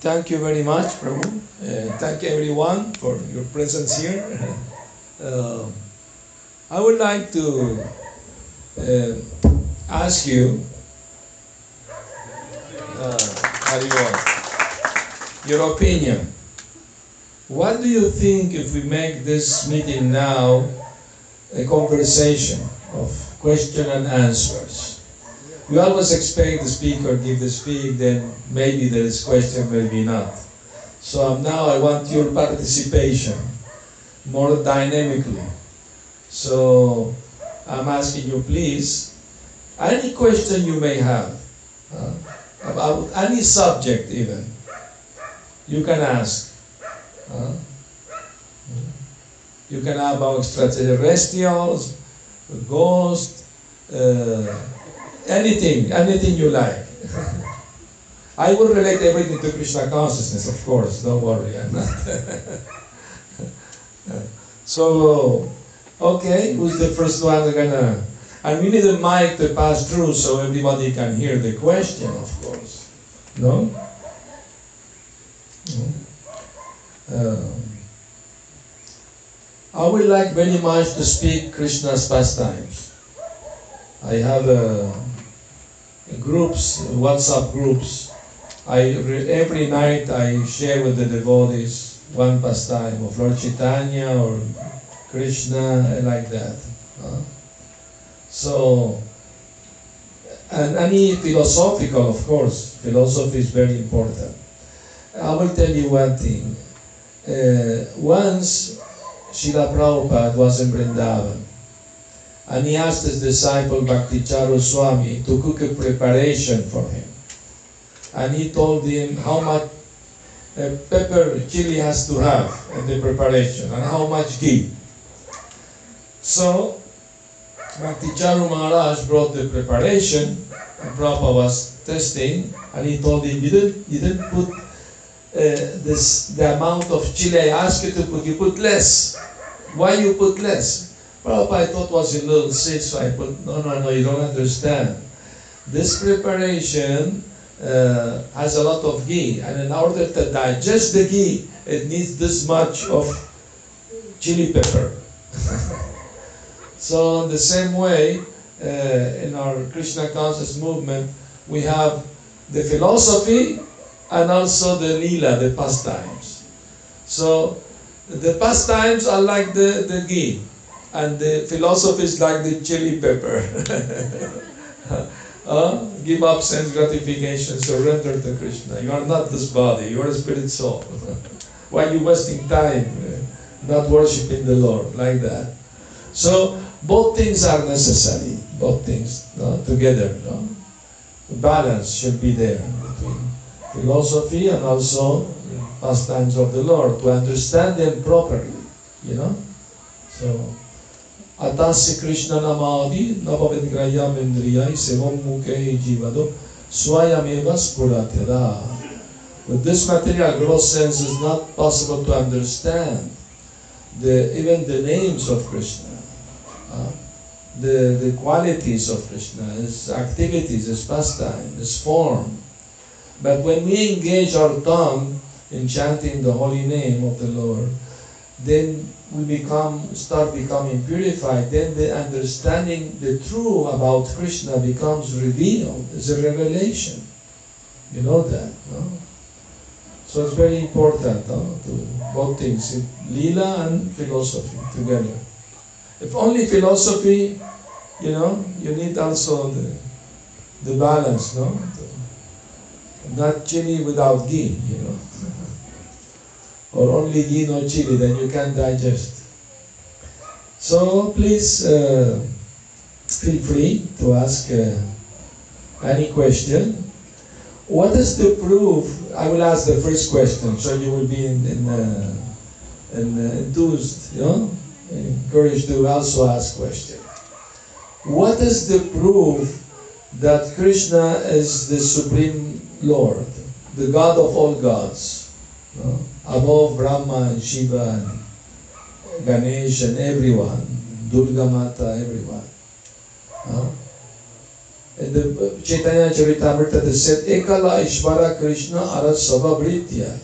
Thank you very much, Prabhu. Uh, thank everyone for your presence here. Uh, I would like to uh, ask you, uh, your opinion. What do you think if we make this meeting now a conversation of question and answers? We always expect the speaker give the speak, then maybe there is question, maybe not. So now I want your participation more dynamically. So I'm asking you, please, any question you may have uh, about any subject, even, you can ask. Uh, you can have about extraterrestrials, ghosts, uh, anything, anything you like. I will relate everything to Krishna consciousness, of course, don't worry, I'm not. so, okay, who's the first one gonna, and we need a mic to pass through so everybody can hear the question, of course. No? Um, I would like very much to speak Krishna's pastimes. I have uh, groups, WhatsApp groups. I every night I share with the devotees one pastime of Lord Chaitanya or Krishna, like that. So, and any philosophical, of course, philosophy is very important. I will tell you one thing. Uh, once Srila Prabhupada was in Vrindavan, and he asked his disciple Bhakticharu Swami to cook a preparation for him. And he told him how much uh, pepper chili has to have in the preparation and how much ghee. So Bhakticharu Maharaj brought the preparation and Prabhupada was testing and he told him, you didn't, you didn't put uh, this, the amount of chili I asked you to put, you put less. Why you put less? I thought was a little so I put, no, no, no, you don't understand. This preparation uh, has a lot of ghee, and in order to digest the ghee, it needs this much of chili pepper. so in the same way, uh, in our Krishna conscious movement, we have the philosophy and also the lila, the pastimes. So the pastimes are like the, the ghee, and the philosophy is like the chili pepper. uh, give up sense gratification, surrender to Krishna. You are not this body, you are a spirit soul. Why are you wasting time uh, not worshiping the Lord like that? So both things are necessary, both things no, together. No? Balance should be there between philosophy and also pastimes of the Lord to understand them properly, you know. So, Atasi Krishna namadi navavidgrayam indriyai sevam mukhe jivado swayameva spuratera. With this material gross sense is not possible to understand the, even the names of Krishna, uh, the, the qualities of Krishna, his activities, his pastime, his form. But when we engage our tongue in chanting the holy name of the Lord, then we become start becoming purified. Then the understanding the true about Krishna becomes revealed. It's a revelation. You know that, no? So it's very important no? to both things, lila and philosophy together. If only philosophy, you know, you need also the, the balance, no? not chili without ghee, you know. or only ghee, no chili, then you can't digest. So please uh, feel free to ask uh, any question. What is the proof? I will ask the first question, so you will be in, in, uh, in, uh, enthused, you know, encouraged to also ask question. What is the proof that Krishna is the supreme Lord, the God of all gods, no? above Brahma and Shiva and Ganesh and everyone, Durga Mata, everyone. No? And the Chaitanya Charitamrita they said, Ekala Ishvara Krishna Arat Sabhabritya.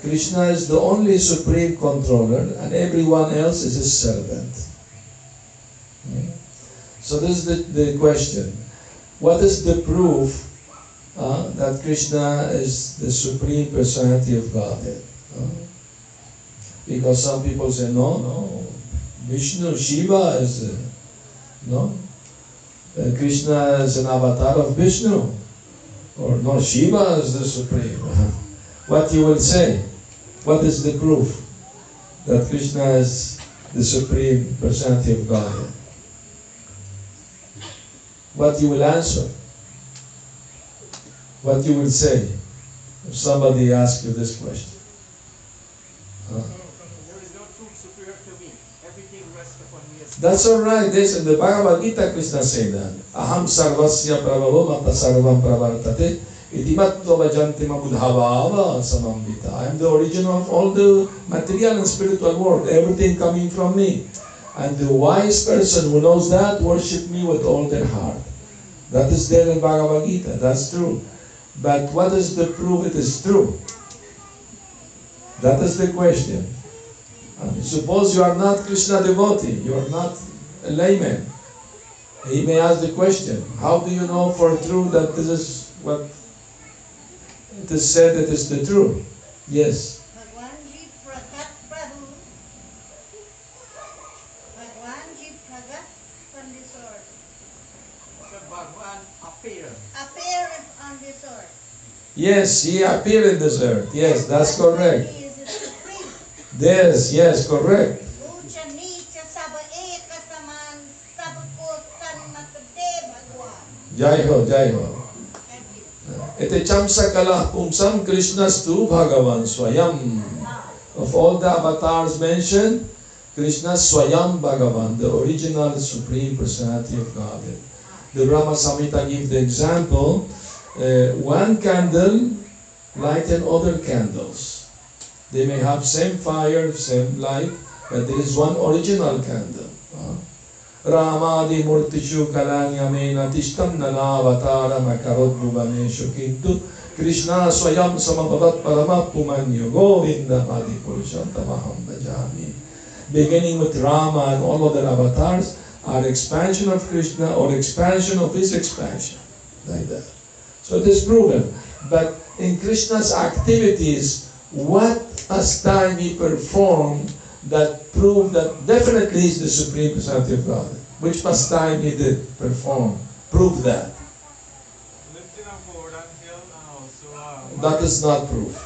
Krishna is the only supreme controller and everyone else is his servant. Hmm? So this is the, the question. What is the proof uh, that Krishna is the supreme personality of Godhead? Uh, because some people say, no, no, Vishnu, Shiva is, uh, no, uh, Krishna is an avatar of Vishnu, or no, Shiva is the supreme. what you will say? What is the proof that Krishna is the supreme personality of Godhead? What you will answer? What you would say if somebody asked you this question? Huh? That's all right. This in the Bhagavad Gita, Krishna said that. Aham sarvasya prabhavo mata sarvam pravartate itimatva vajanti mabudhavava samambita. I am the origin of all the material and spiritual world, everything coming from me. And the wise person who knows that worship me with all their heart. That is there in Bhagavad Gita. That's true. But what is the proof it is true? That is the question. Suppose you are not Krishna devotee, you are not a layman. He may ask the question, how do you know for true that this is what it is said that is the truth? Yes. Yes, he appeared in this earth. Yes, that's correct. Yes, yes, correct. Jai ho, jai ho. Ete chamsakala pumsam Krishnastu Bhagavan Swayam. Of all the avatars mentioned, Krishna Swayam Bhagavan, the original Supreme Personality of Godhead. The Brahma Samhita gives the example, uh, one candle lighten other candles. They may have same fire, same light, but there is one original candle. Ramadi Murtishu Kalanyamena Tishtam Nanavataram Akarodbhuvaneshu Kintu Krishna Swayam Samabhavat Paramapumanyo Govinda Adi Purushantamaham Bhajami. Beginning with Rama and all other avatars are expansion of Krishna or expansion of his expansion. Like that. So it is proven. But in Krishna's activities, what pastime he performed that proved that definitely he's the supreme personality of God. Which pastime he did perform? Prove that. That is not proof.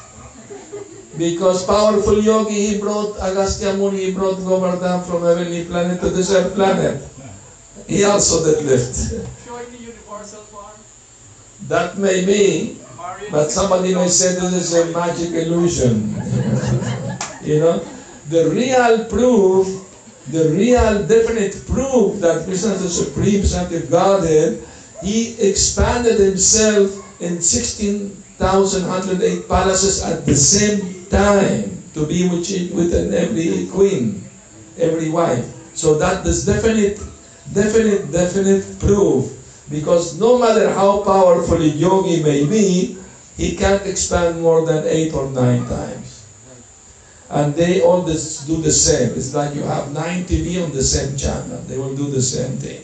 Because powerful yogi, he brought Agastya Muni, he brought Govardhan from heavenly planet to this earth planet. He also did lift. Showing the universal form. That may be, but somebody may say this is a magic illusion. you know, the real proof, the real definite proof that Krishna is the supreme of Godhead, he expanded himself in 16,108 palaces at the same time to be with, with every queen, every wife. So that is definite, definite, definite proof. Because no matter how powerful a yogi may be, he can't expand more than eight or nine times. And they all do the same. It's like you have nine TV on the same channel. They will do the same thing.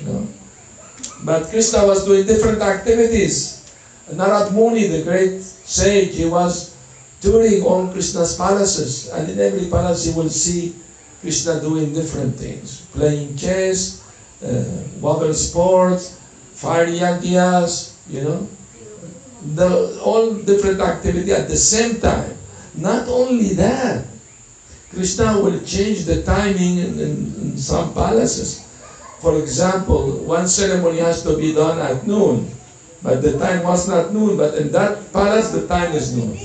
You know? But Krishna was doing different activities. Narad Muni, the great sage, he was touring all Krishna's palaces. And in every palace you will see Krishna doing different things. Playing chess, Uh, water sports, fire yagyas, you know the, all different activity at the same time. Not only that, Krishna will change the timing in, in, in some palaces. For example, one ceremony has to be done at noon, but the time was not noon, but in that palace the time is noon.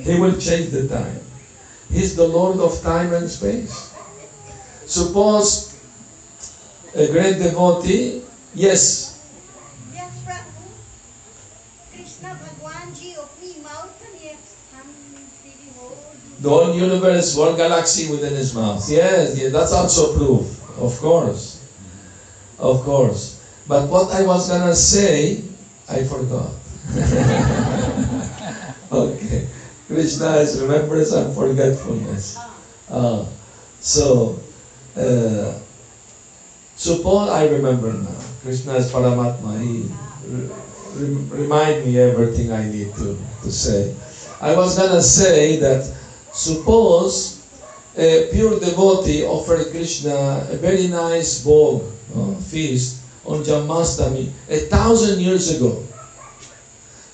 He will change the time. He's the Lord of time and space. Suppose a great devotee, yes, the whole universe, whole galaxy within his mouth. Yes, yeah, that's also proof, of course. Of course. But what I was gonna say, I forgot. okay. Krishna is remembrance and forgetfulness. Uh, so, uh, so Paul, I remember now. Krishna is Paramatma. He re- remind me everything I need to, to say. I was gonna say that suppose a pure devotee offered Krishna a very nice bhog uh, feast on Janmashtami a thousand years ago.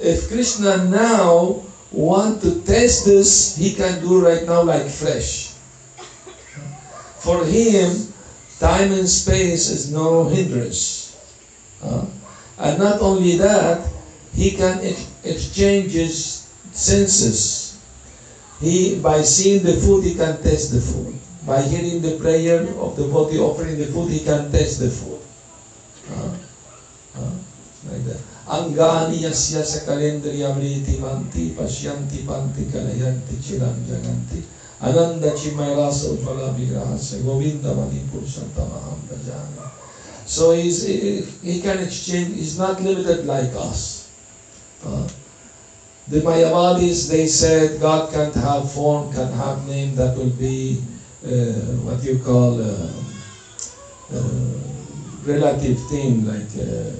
If Krishna now want to test this, he can do right now like fresh. For him, time and space is no hindrance. Uh, and not only that, he can ex- exchange his senses. He, by seeing the food, he can taste the food. By hearing the prayer of the body offering the food, he can taste the food. Like that. Angani yasya sa kalendriya mriti manti pasyanti panti kalayanti chiram ananda chimayrasa ujvala vigrahasya govinda manipur santamaham bhajami. So he's, he, he can exchange, he's not limited like us. Uh, the Mayavadis, they said God can't have form, can't have name that will be uh, what you call uh, uh, relative thing, like uh,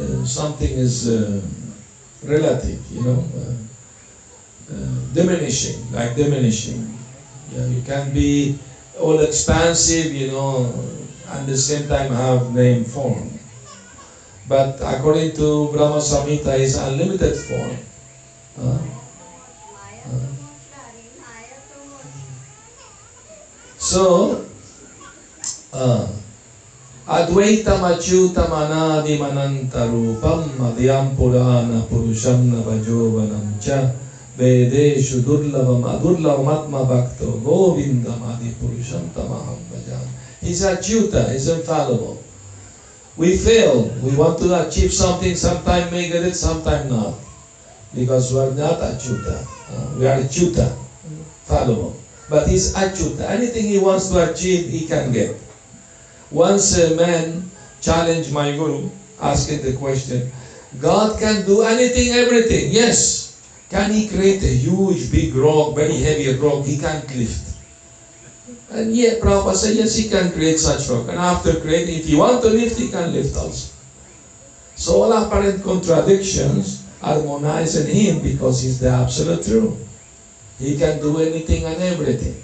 uh, something is uh, relative, you know, diminishing, like diminishing. Yeah, you can be all expansive, you know, and at the same time have name form. But according to Brahma Samhita, is unlimited form. Uh, so, uh, Advaitam achyutam anadi manantarupam madhyam purana purusham navajovanam cha atma bhakto govindam adi purusham tamaham bhajan. He's achyuta, he's infallible. We fail. We want to achieve something, sometime may get it, sometime not. Because we are not achyuta. Uh, we are achyuta, fallible. But he's achyuta. Anything he wants to achieve, he can get. Once a man challenged my guru, asking the question, God can do anything, everything. Yes. Can he create a huge, big rock, very heavy rock? He can't lift. And yet, Prabhupada said, yes, he can create such rock. And after creating, if he want to lift, he can lift also. So all apparent contradictions harmonize in him because he's the absolute truth. He can do anything and everything.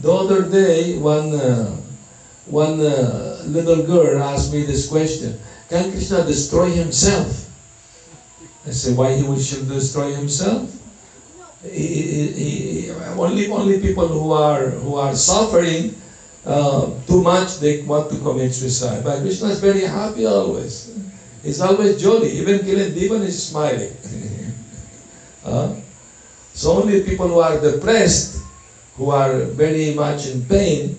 The other day, one uh, one uh, little girl asked me this question: Can Krishna destroy himself? I say, why he should destroy himself? He, he, he, only only people who are who are suffering uh, too much they want to commit suicide. But Krishna is very happy always. He's always jolly. Even Kiran Devan is smiling. uh, so only people who are depressed, who are very much in pain,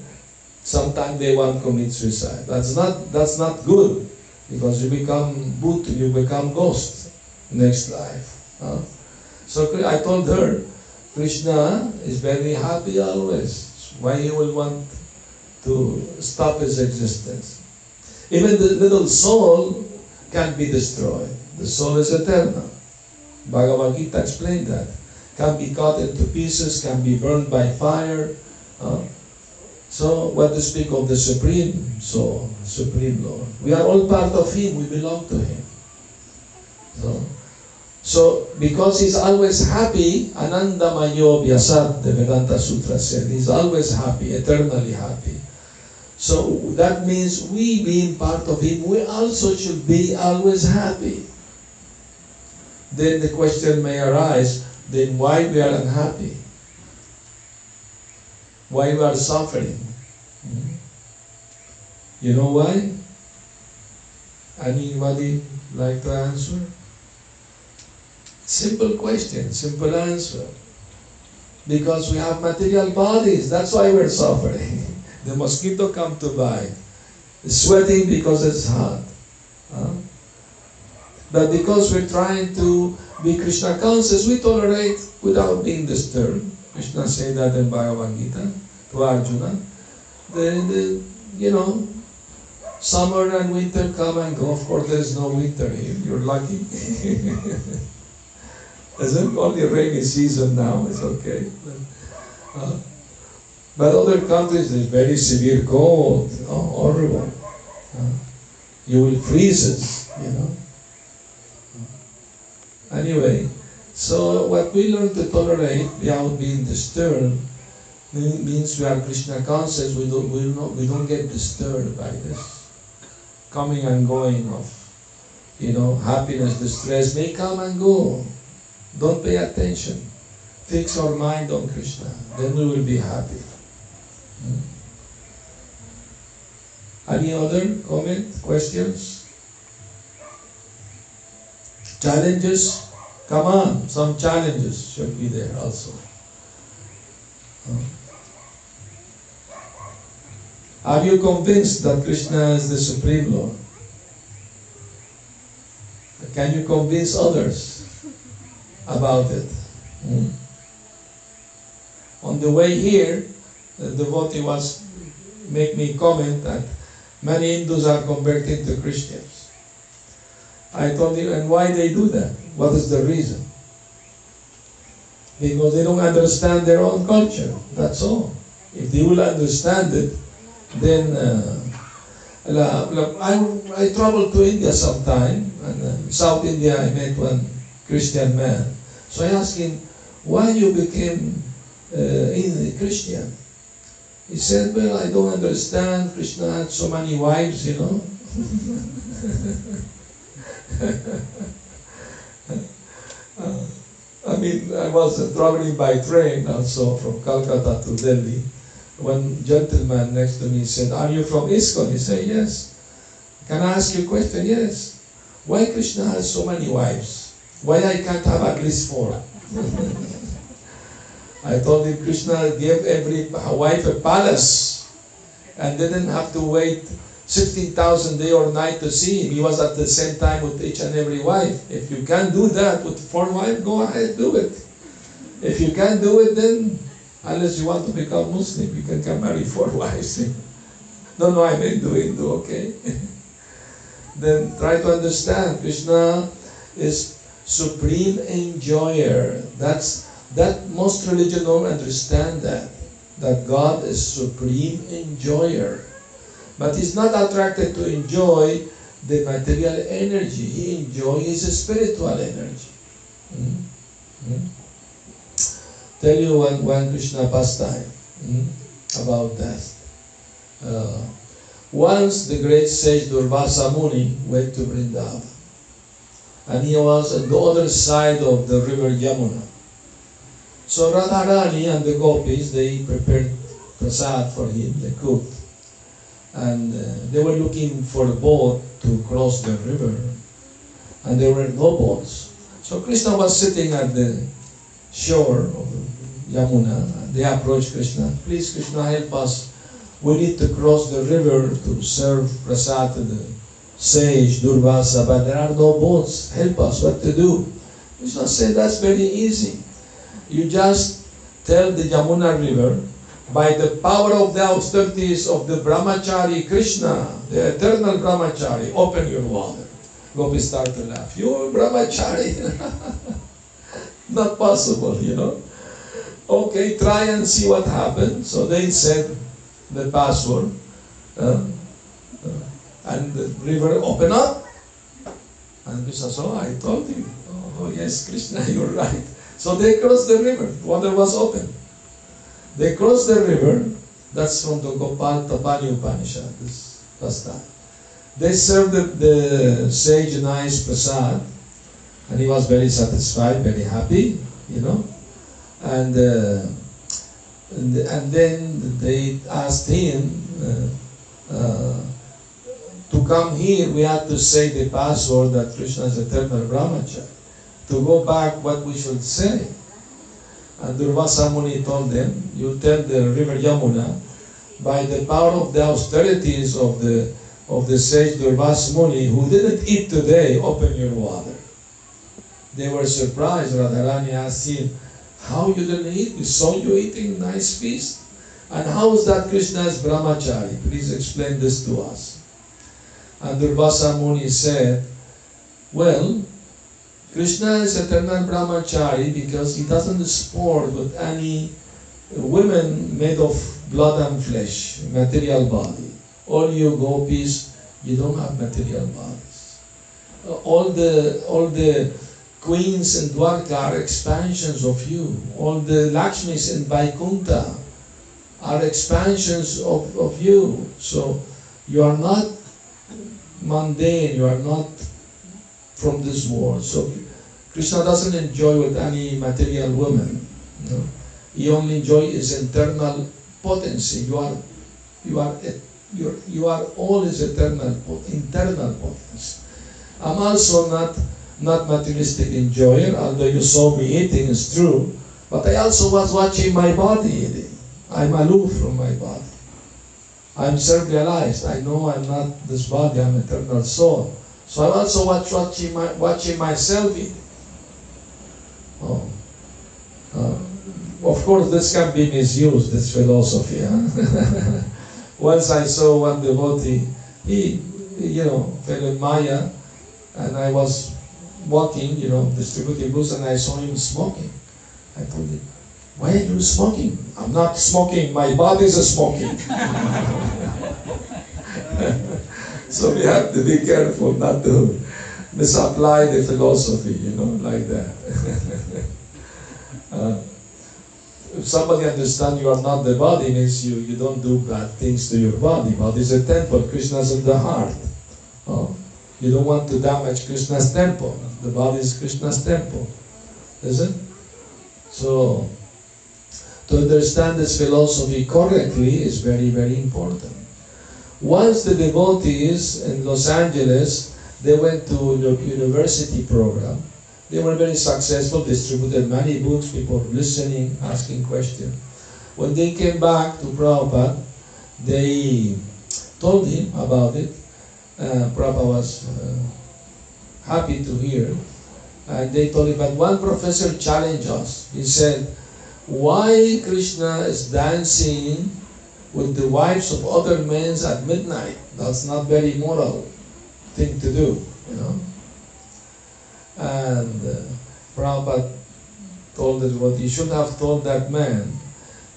sometimes they want to commit suicide. That's not that's not good because you become bhoot, you become ghost next life. Uh, so I told her, Krishna is very happy always. Why he will want to stop his existence? Even the little soul can be destroyed. The soul is eternal. Bhagavad Gita explained that. Can be cut into pieces, can be burned by fire. Uh, so, what to speak of the Supreme Soul, Supreme Lord? We are all part of Him, we belong to Him. So, so because He's always happy, Ananda Mayo Vyasat, the Vedanta Sutra said, He's always happy, eternally happy. So that means we being part of Him, we also should be always happy. Then the question may arise, then why we are unhappy? Why we are suffering? Hmm? You know why? Anybody like to answer? Simple question, simple answer. Because we have material bodies, that's why we're suffering. The mosquito come to bite. It's sweating because it's hot. Huh? But because we're trying to be Krishna conscious, we tolerate without being disturbed. Krishna said that in Bhagavad Gita to Arjuna. The, the, you know, Summer and winter come and go. Of course, there's no winter here. You're lucky. There's only rainy season now. It's okay. But, uh, but other countries, there's very severe cold. Oh, horrible. Uh, you will freeze it, you know. Anyway, so what we learn to tolerate without being disturbed means we are Krishna conscious. We don't, we don't, we don't get disturbed by this coming and going of, you know, happiness, distress may come and go. Don't pay attention. Fix our mind on Krishna. Then we will be happy. Hmm. Any other comment, questions? Challenges? Come on, some challenges should be there also. Hmm. Are you convinced that Krishna is the Supreme Lord? Can you convince others about it? Hmm? On the way here, the devotee was make me comment that many Hindus are converting to Christians. I told him, and why they do that? What is the reason? Because they don't understand their own culture. That's all. If they will understand it, then uh, I, I traveled to India sometime, and uh, South India I met one Christian man. So I asked him, why you became uh, a Christian? He said, well, I don't understand. Krishna had so many wives, you know. uh, I mean, I was uh, traveling by train also from Calcutta to Delhi one gentleman next to me said, Are you from ISKCON? He said, Yes. Can I ask you a question? Yes. Why Krishna has so many wives? Why I can't have at least four? I told him Krishna gave every wife a palace and didn't have to wait 16,000 day or night to see him. He was at the same time with each and every wife. If you can't do that with four wives, go ahead, and do it. If you can't do it, then Unless you want to become Muslim, you can come marry four wives. no, no, I mean do Hindu, okay? then try to understand Krishna is supreme enjoyer. That's that most religion don't understand that. That God is supreme enjoyer. But he's not attracted to enjoy the material energy. He enjoys spiritual energy. Mm -hmm tell you one, one Krishna pastime hmm, about that. Uh, once the great sage Durvasa Muni went to Vrindavan, and he was on the other side of the river Yamuna. So Radharani and the gopis, they prepared prasad for him, they cooked. And uh, they were looking for a boat to cross the river. And there were no boats. So Krishna was sitting at the shore of Yamuna. They approached Krishna. Please, Krishna, help us. We need to cross the river to serve prasad to the sage, Durvasa, but there are no boats. Help us what to do. Krishna said, that's very easy. You just tell the Yamuna river, by the power of the austerities of the Brahmachari Krishna, the eternal Brahmachari, open your water. Gopis start to laugh. You're Brahmachari. Not possible, you know. Okay, try and see what happened. So they said the password. Uh, uh, and the river opened up. And Krishna said, oh, I told you. Oh, yes, Krishna, you're right. So they crossed the river. Water was open. They crossed the river. That's from the Gopal Tapani Upanishad, this pastime. They served the, the sage nice prasad. And he was very satisfied, very happy, you know. And, uh, and, and, then they asked him uh, uh, to come here. We had to say the password that Krishna is eternal brahmachari. To go back, what we should say. And Durvasa Muni told them, you tell the river Yamuna, by the power of the austerities of the of the sage Durvasa Muni, who didn't eat today, open your water. They were surprised. Radharani asked him, how you didn't eat? We saw you eating nice feast. And how is that Krishna's brahmachari? Please explain this to us. And Durvasa Muni said, well, Krishna is eternal brahmachari because he doesn't sport with any women made of blood and flesh, material body. All you gopis, you don't have material bodies. All the all the queens in Dwarka are expansions of you. All the Lakshmis in Vaikuntha are expansions of, of you. So you are not mundane, you are not from this world. So Krishna doesn't enjoy with any material woman. You? He only enjoys his internal potency. You are, you are, you you are all his eternal, internal potency. I'm also not, not materialistic enjoyer, although you saw me eating, it's true. But I also was watching my body eating. I'm aloof from my body. I'm self-realized. I know I'm not this body, I'm eternal soul. So I'm also watch, watching, my, watching myself eat. Oh. Uh, of course, this can be misused, this philosophy. Huh? Once I saw one devotee, he, you know, fell in Maya, and I was walking, you know, distributing books, and I saw him smoking. I told him, why are you smoking? I'm not smoking, my body is smoking. so we have to be careful not to misapply the philosophy, you know, like that. uh, if somebody understands you are not the body, means you, you don't do bad things to your body. Body is a temple, Krishna is in the heart. Oh, you don't want to damage Krishna's temple. The body is Krishna's temple. Is it? So, to understand this philosophy correctly is very, very important. Once the devotees in Los Angeles, they went to the university program. They were very successful, distributed many books, people listening, asking questions. When they came back to Prabhupada, they told him about it. Uh, Prabhupada was uh, happy to hear. And they told him, but one professor challenged us. He said, why Krishna is dancing with the wives of other men at midnight. That's not very moral thing to do, you know. And uh, Prabhupada told us what he should have told that man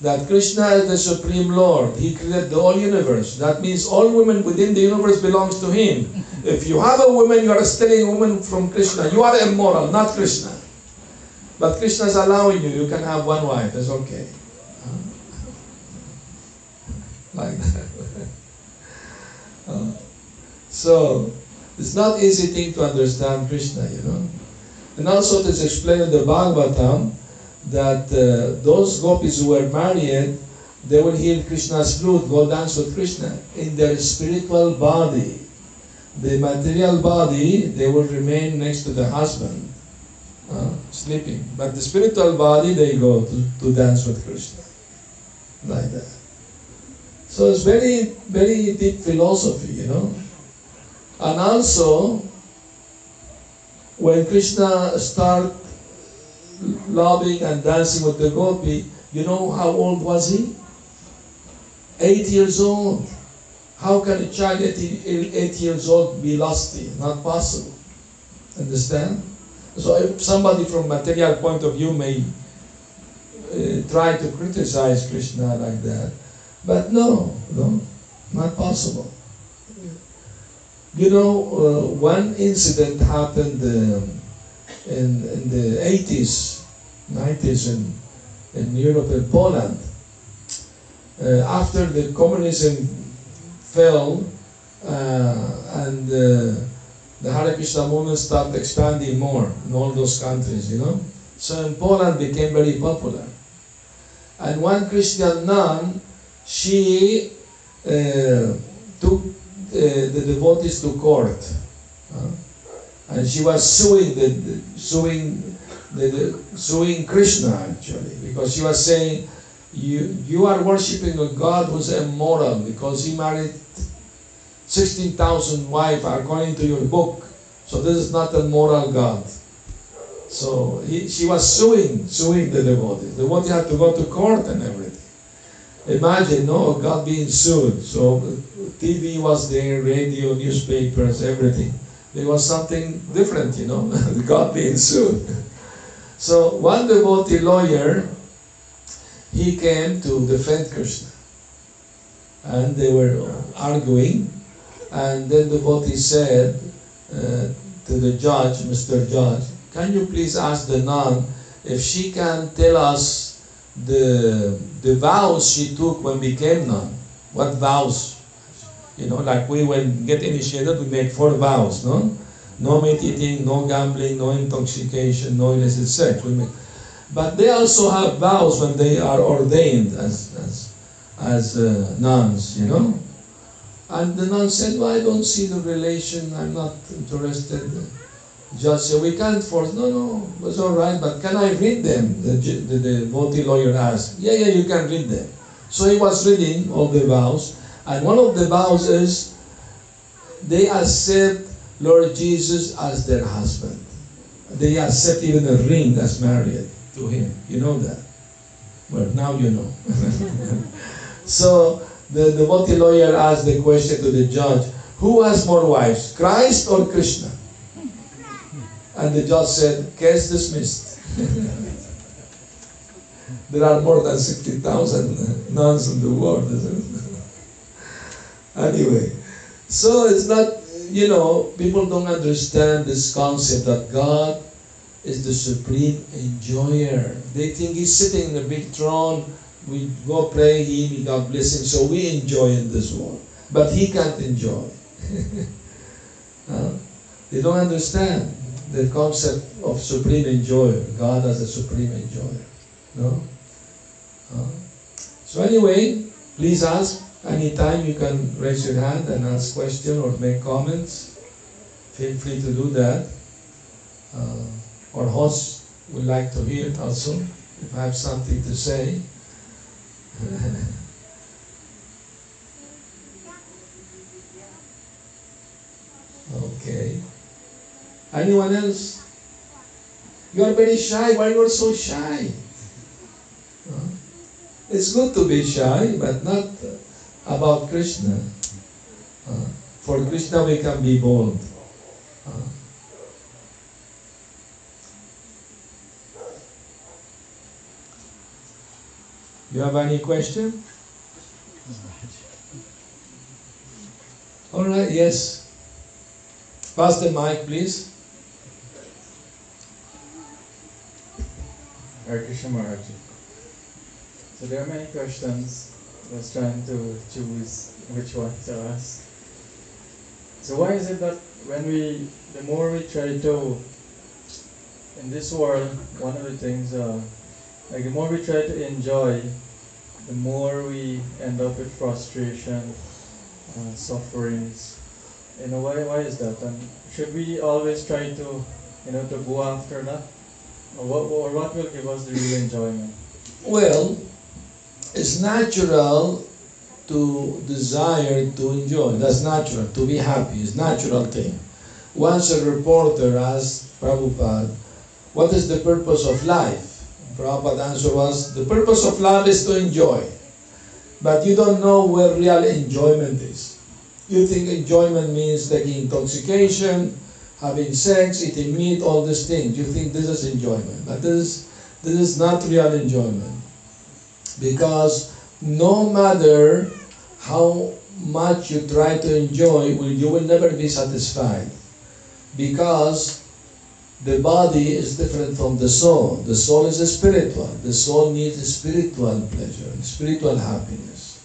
that Krishna is the Supreme Lord. He created the whole universe. That means all women within the universe belongs to Him. If you have a woman, you are stealing woman from Krishna. You are immoral, not Krishna. But Krishna is allowing you. You can have one wife. That's okay. Like that. uh, so, it's not easy thing to understand Krishna, you know. And also it is explained in the Bhagavatam that uh, those gopis who were married, they will hear Krishna's flute, go dance with Krishna in their spiritual body. The material body, they will remain next to the husband, uh, sleeping. But the spiritual body, they go to, to dance with Krishna. Like that. So it's very, very deep philosophy, you know. And also, when Krishna start loving and dancing with the gopi, you know how old was he? Eight years old. How can a child at eight years old be lusty? Not possible. Understand? So if somebody from material point of view may uh, try to criticize Krishna like that, but no, no, not possible. You know, uh, one incident happened um, in, in the 80s, 90s in, in Europe and Poland. Uh, after the communism fell uh, and uh, the Hare Krishna movement started expanding more in all those countries, you know. So in Poland became very popular. And one Christian nun, she uh, took uh, the devotees to court. Uh, and she was suing the, the suing the, the, suing Krishna actually because she was saying you you are worshiping a God who's immoral because he married sixteen thousand wives according to your book. So this is not a moral God. So he, she was suing suing the devotee. The devotee had to go to court and everything. Imagine, no, God being sued. So TV was there, radio, newspapers, everything. There was something different, you know, God being sued. So one devotee lawyer, he came to defend Krishna. And they were arguing. And then the devotee said uh, to the judge, Mr. Judge, can you please ask the nun if she can tell us the, the vows she took when we became nun? What vows? You know, like we when get initiated, we make four vows, no? No meat eating, no gambling, no intoxication, no illicit sex. We make, but they also have vows when they are ordained as as as uh, nuns, you know. And the nun said, "Well, I don't see the relation. I'm not interested." Judge said, "We can't force." No, no, it's all right. But can I read them? The the, the devotee lawyer asked. Yeah, yeah, you can read them. So he was reading all the vows, and one of the vows is they accept Lord Jesus as their husband. They accept even a ring as married to him. You know that? Well, now you know. so the devotee lawyer asked the question to the judge, who has more wives, Christ or Krishna? And the judge said, case dismissed. there are more than 60,000 nuns in the world. anyway, so it's not you know, people don't understand this concept that God is the supreme enjoyer. They think He's sitting in a big throne. We go pray Him, God bless Him. So we enjoy in this world. But He can't enjoy. uh, they don't understand the concept of supreme enjoyer. God as a supreme enjoyer. No? Uh, so anyway, please ask Anytime you can raise your hand and ask questions or make comments. Feel free to do that. Uh, our host would like to hear also, if I have something to say. Okay. Anyone else? You are very shy. Why you are so shy? Huh? It's good to be shy, but not about Krishna. Uh, for Krishna we can be bold. Uh, you have any question? All right, yes. Pass the mic, please. Hare Krishna Maharaj. So there are many questions I was trying to choose which one to ask. So why is it that when we, the more we try to, in this world, one of the things, uh, like the more we try to enjoy, the more we end up with frustration, uh, sufferings. You know, why, why is that? And should we always try to, you know, to go after that? Or what, or what will give us the real enjoyment? Well, it's natural to desire to enjoy. That's natural. To be happy is natural thing. Once a reporter asked Prabhupada, what is the purpose of life? Prabhupada's answer was, the purpose of life is to enjoy. But you don't know where real enjoyment is. You think enjoyment means taking intoxication, having sex, eating meat, all these things. You think this is enjoyment. But this is, this is not real enjoyment. Because no matter how much you try to enjoy, you will never be satisfied. Because the body is different from the soul. The soul is a spiritual. The soul needs spiritual pleasure, spiritual happiness.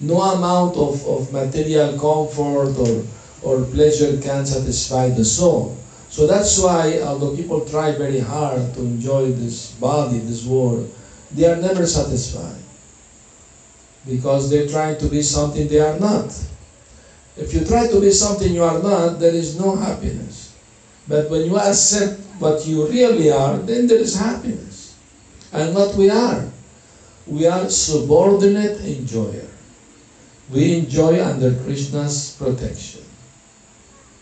No amount of, of material comfort or, or pleasure can satisfy the soul. So that's why, although people try very hard to enjoy this body, this world, they are never satisfied because they're trying to be something they are not. If you try to be something you are not, there is no happiness. But when you accept what you really are, then there is happiness. And what we are, we are subordinate enjoyer. We enjoy under Krishna's protection.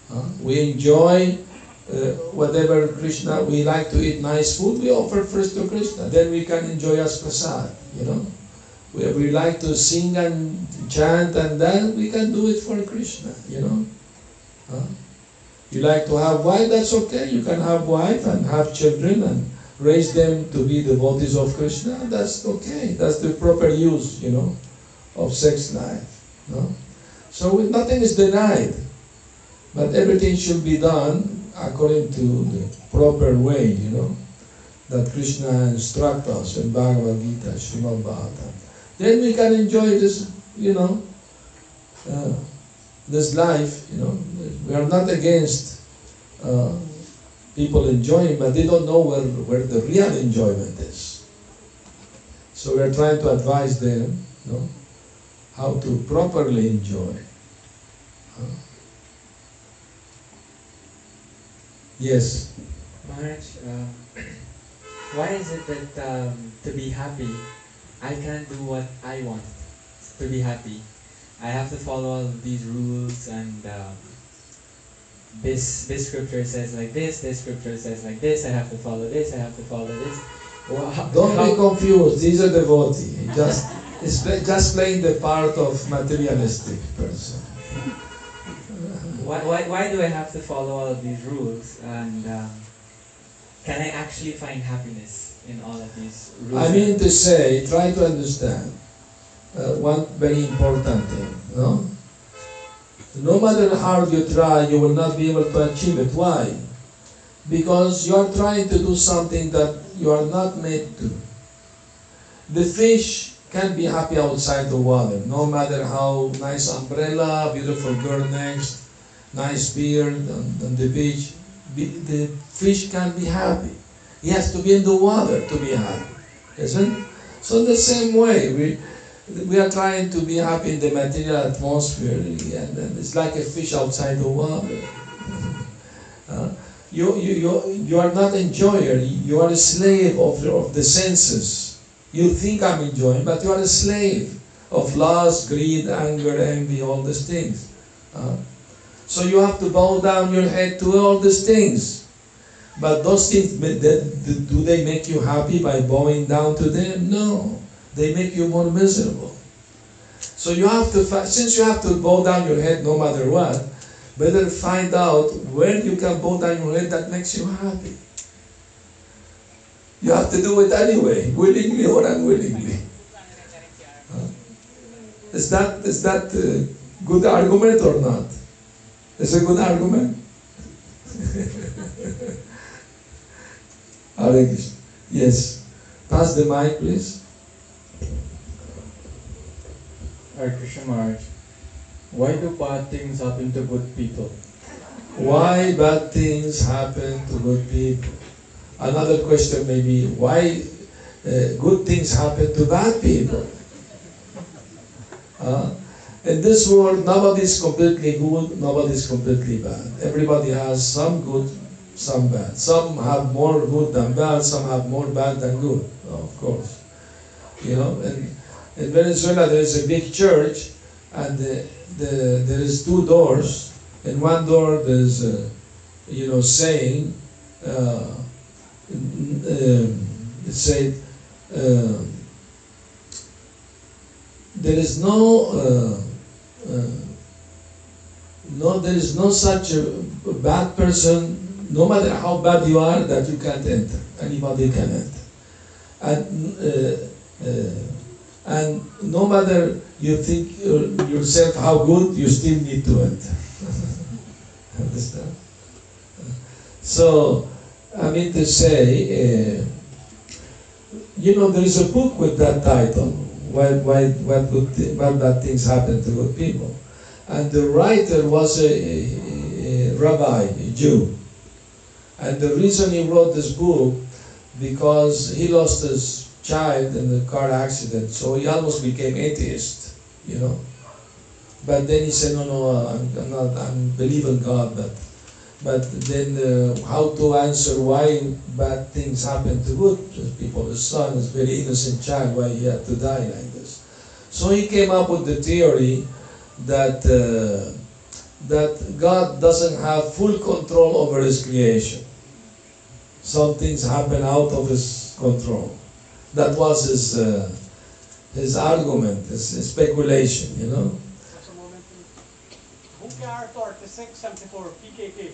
Huh? We enjoy uh, whatever Krishna, we like to eat nice food, we offer first to Krishna. Then we can enjoy as prasad, you know. we, we like to sing and chant and then we can do it for Krishna, you know. Huh? You like to have wife, that's okay. You can have wife and have children and raise them to be devotees of Krishna. That's okay. That's the proper use, you know, of sex life. No? So nothing is denied, but everything should be done according to the proper way, you know, that Krishna instructs us in Bhagavad Gita, Srimad Bhagavatam. Then we can enjoy this, you know, uh, this life, you know. We are not against uh, people enjoying, but they don't know where, where the real enjoyment is. So we are trying to advise them, you know, how to properly enjoy. Yes. Maharaj, uh, why is it that um, to be happy, I can't do what I want to be happy? I have to follow all these rules and um, this this scripture says like this, this scripture says like this, I have to follow this, I have to follow this. Well, how, Don't how- be confused. These are devotee. Just play, just playing the part of materialistic person. why, why, why do I have to follow all of these rules? And um, can I actually find happiness in all of these rules? I mean to say, try to understand Uh, one very important thing. No, no matter how you try, you will not be able to achieve it. Why? Because you are trying to do something that you are not made to. The fish can be happy outside the water, no matter how nice umbrella, beautiful girl next, nice beard on, on the beach. Be- The fish can be happy. He has to be in the water to be happy. Isn't? So in the same way, we, we are trying to be happy in the material atmosphere, and then it's like a fish outside the water. Uh, you, you, you, you are not enjoyer, you are a slave of, of the senses. You think I'm enjoying, but you are a slave of lust, greed, anger, envy, all these things. Uh, so you have to bow down your head to all these things. But those things, do they make you happy by bowing down to them? No. They make you more miserable. So you have to, since you have to bow down your head no matter what, better find out where you can bow down your head that makes you happy. You have to do it anyway, willingly or unwillingly. Huh? Is that, is that a good argument or not? Is a good argument? Yes. Pass the mic, please. Hare Krishna Maharaj, why do bad things happen to good people? Why bad things happen to good people? Another question may be why uh, good things happen to bad people? Uh, in this world, nobody is completely good, nobody is completely bad. Everybody has some good, some bad. Some have more good than bad, some have more bad than good, of course. You know, and in Venezuela there is a big church, and the, the, there is two doors. In one door there's a, you know, saying, uh, um, it said, uh, there is no, uh, uh, no, there is no such a bad person, no matter how bad you are, that you can't enter. Anybody can enter. And, uh, uh, and no matter you think uh, yourself how good, you still need to enter. Understand? So, I mean to say, uh, you know, there is a book with that title, Why, why, what, good bad things happen to good people. And the writer was a, a, a rabbi, a Jew. And the reason he wrote this book, because he lost his child in the car accident, so he almost became atheist, you know. But then he said, no, no, I'm, I'm not, I believe in God, but but then uh, how to answer why bad things happen to good people. His son is very innocent child, why he had to die like this. So he came up with the theory that uh, that God doesn't have full control over His creation. Some things happen out of His control. That was his uh, his argument, his, his speculation, you know. Just a moment. Hoekjaar 46, 74, PKK.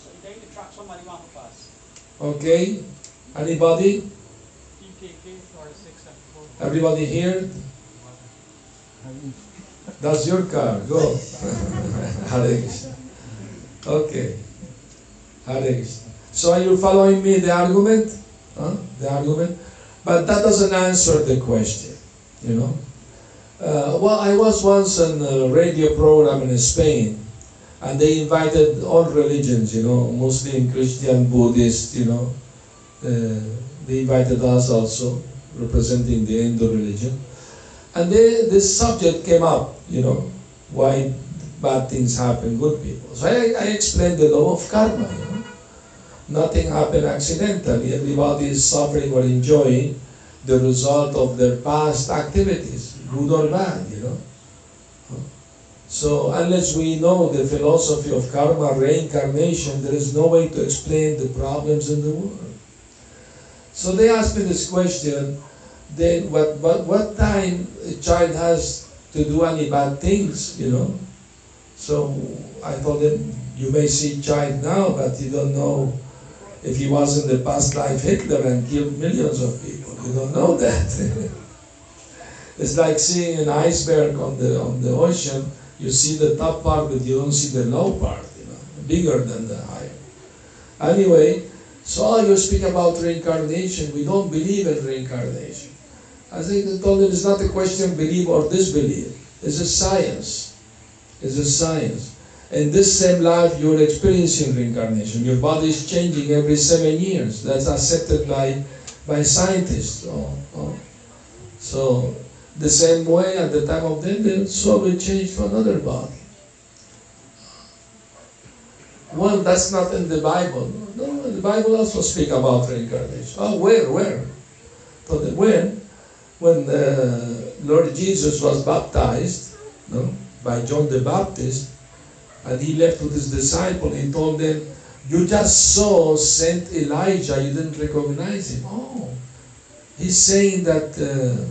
So you're going to track somebody off of us. Okay? Anybody? PKK 46, 74. Everybody here? That's your car. Go. Hare Okay. Hare. So are you following me the argument? Huh? The argument? But that doesn't answer the question, you know. Uh, well, I was once on a radio program in Spain, and they invited all religions, you know, Muslim, Christian, Buddhist, you know. Uh, they invited us also, representing the Hindu religion. And they, this subject came up, you know, why bad things happen, good people. So I, I explained the law of karma, you know. Nothing happened accidentally. Everybody is suffering or enjoying the result of their past activities, good or bad, you know. So unless we know the philosophy of karma, reincarnation, there is no way to explain the problems in the world. So they asked me this question, then what, what, what time a child has to do any bad things, you know? So I told them, you may see child now, but you don't know if he was in the past life Hitler and killed millions of people. You don't know that. it's like seeing an iceberg on the on the ocean. You see the top part, but you don't see the low part. You know, bigger than the higher. Anyway, so you speak about reincarnation. We don't believe in reincarnation. I think I told them it's not a question of believe or disbelieve. It's a science. It's a science. In this same life, you're experiencing reincarnation. Your body is changing every seven years. That's accepted by, by scientists. Oh, oh. So, the same way at the time of death, the soul will change to another body. Well, that's not in the Bible. No, the Bible also speak about reincarnation. Oh, where, where? The, when, when uh, Lord Jesus was baptized, no, by John the Baptist, and he left with his disciple. He told them, You just saw Saint Elijah, you didn't recognize him. Oh, he's saying that uh,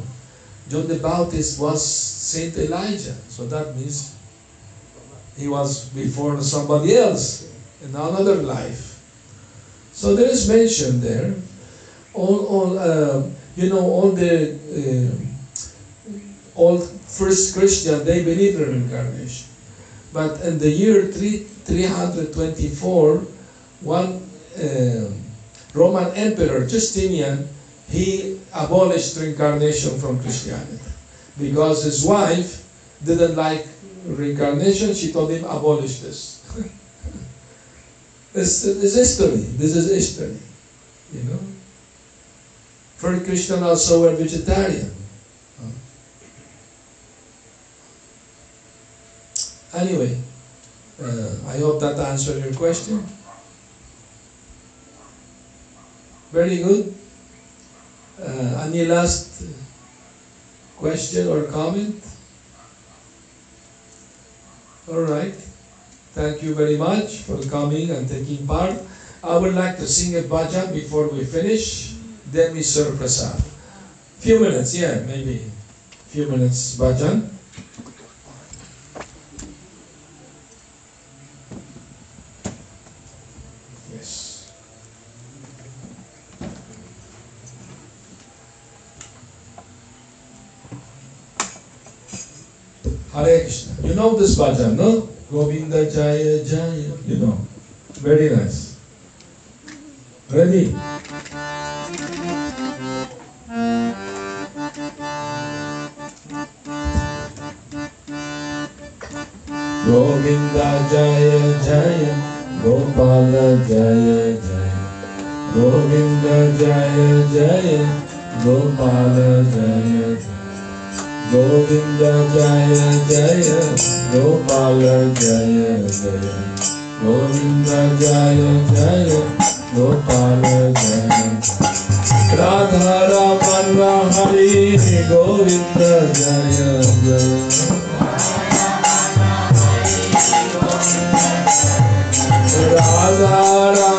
John the Baptist was Saint Elijah. So that means he was before somebody else in another life. So there is mention there. All, all uh, you know, all the uh, all first Christian, they believe in reincarnation. But in the year 3, 324, one uh, Roman emperor, Justinian, he abolished reincarnation from Christianity. Because his wife didn't like reincarnation, she told him, abolish this. this is history. This is history. You know? First Christian also were vegetarian. Anyway, uh, I hope that answered your question. Very good. Uh, any last question or comment? All right. Thank you very much for coming and taking part. I would like to sing a bhajan before we finish. Then we serve prasad. Few minutes, yeah, maybe. Few minutes bhajan. This bhajan, no? Govinda Jaya Jaya. You know. Very nice. Ready? Govinda Jaya Jaya Gopala Jaya Jaya Govinda Jaya Jaya Gopala Jaya Jaya Govinda Jaya Jaya Gopala Jaya Jaya Govinda Jaya Jaya Gopala Jaya Radha Ramana Hari Govinda Jaya Jaya Radha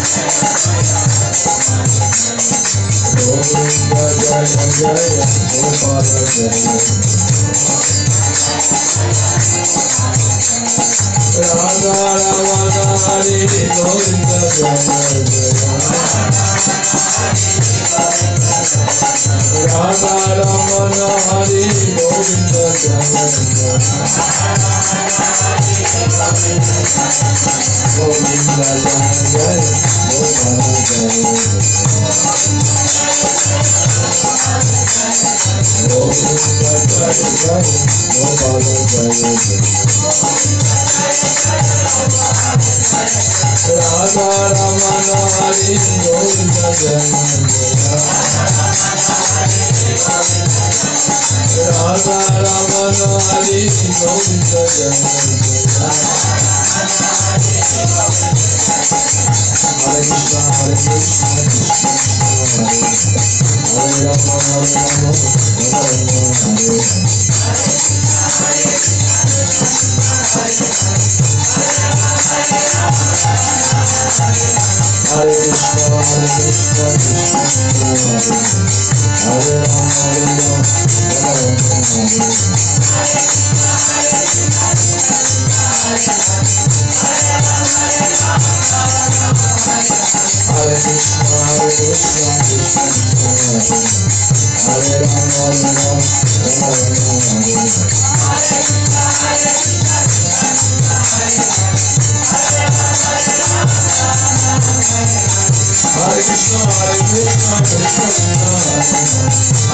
Govinda Jaya Jaya Radha Ramana Hari Govinda Jaya Jaya Govinda Jaya Jaya Gopala Jaya Govinda Jaya Jaya Gopala Jaya Radha Ramana Hari Govinda Jaya Jaya Radha Ramana Hari Govinda Jaya Jaya Govinda Jaya Jaya Gopala Jaya Govinda Jaya Jaya Gopala Jaya Radha Ramana Hari Govinda Jaya Jaya Radha Ramana Hari Govinda Jaya Jaya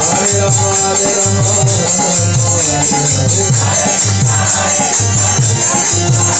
Hare Hare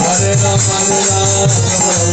Hare Rama Rama Rama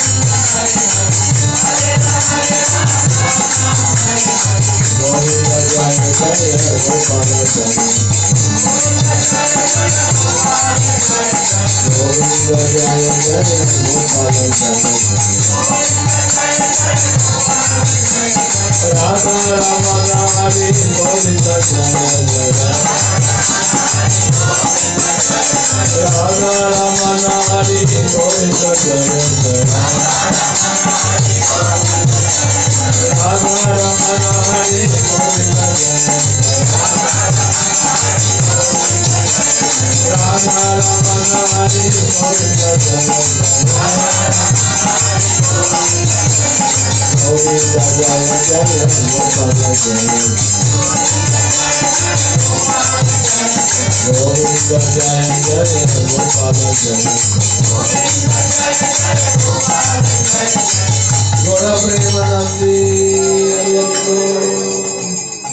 Jaya Jaya Gopala Jaya Govinda Jaya Jaya Gopala Jaya Radha Ramana Hari Govinda Jaya Radha Ramana Hari Govinda Govinda Radha Ramana Hari Govinda Govinda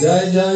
Jaya